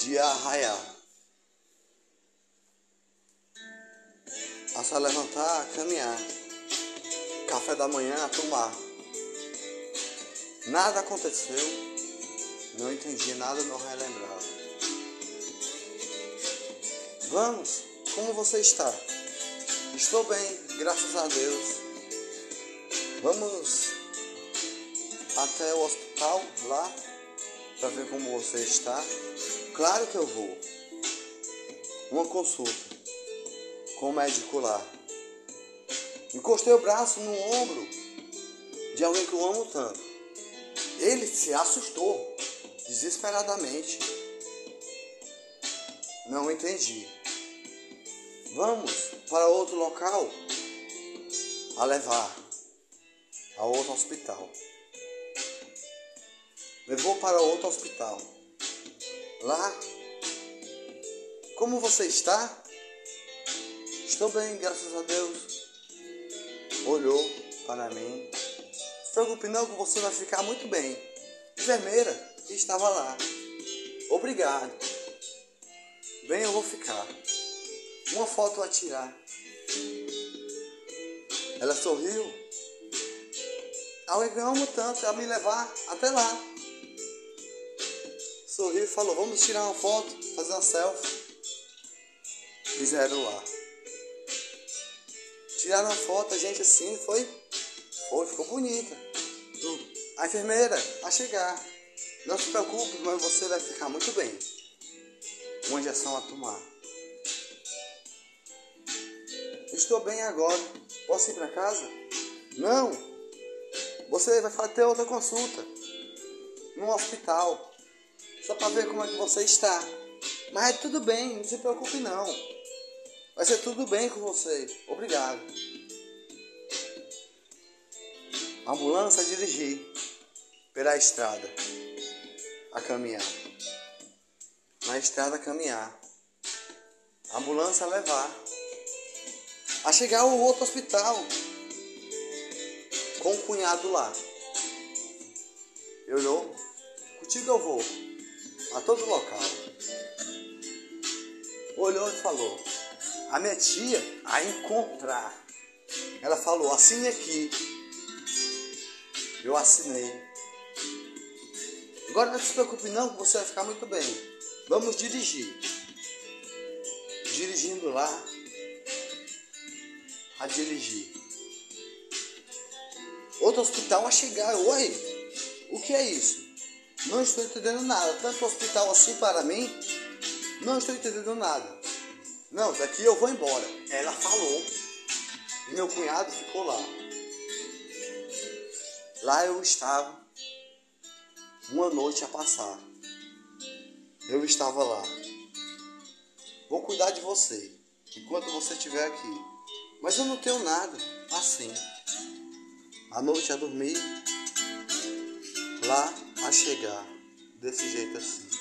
dia a raiar. A só levantar, caminhar. Café da manhã a tomar. Nada aconteceu. Não entendi nada, não relembrava. Vamos, como você está? Estou bem, graças a Deus. Vamos até o hospital lá para ver como você está. Claro que eu vou. Uma consulta com o médico lá. Encostei o braço no ombro de alguém que eu amo tanto. Ele se assustou desesperadamente. Não entendi. Vamos para outro local a levar a outro hospital. Levou para outro hospital. Lá, como você está? Estou bem, graças a Deus. Olhou para mim. Se preocupe não que você vai ficar muito bem. Enfermeira que estava lá. Obrigado. Bem, eu vou ficar. Uma foto a tirar. Ela sorriu. Alguém eu amo tanto a me levar até lá. Sorriu e falou, vamos tirar uma foto, fazer uma selfie. Fizeram lá. Tiraram a foto, a gente assim, foi? Foi, ficou bonita. A enfermeira, a chegar. Não se preocupe, mas você vai ficar muito bem. Uma injeção a tomar. Estou bem agora. Posso ir para casa? Não. Você vai ter outra consulta. No hospital. Só para ver como é que você está. Mas é tudo bem, não se preocupe não. Vai ser tudo bem com você. Obrigado. A ambulância dirigir pela estrada a caminhar. Na estrada a caminhar. Ambulância a levar. A chegar ao outro hospital com o cunhado lá. Eu olhou, contigo eu vou, a todo local. Olhou e falou, a minha tia a encontrar. Ela falou, assine aqui. Eu assinei. Agora não se preocupe não, você vai ficar muito bem. Vamos dirigir. Dirigindo lá, a dirigir. Outro hospital a chegar. Oi, o que é isso? Não estou entendendo nada. Tanto hospital assim para mim, não estou entendendo nada. Não, daqui eu vou embora. Ela falou. E meu cunhado ficou lá. Lá eu estava. Uma noite a passar. Eu estava lá. Vou cuidar de você. Enquanto você estiver aqui. Mas eu não tenho nada. Assim. A noite a dormir. Lá chegar. Desse jeito assim.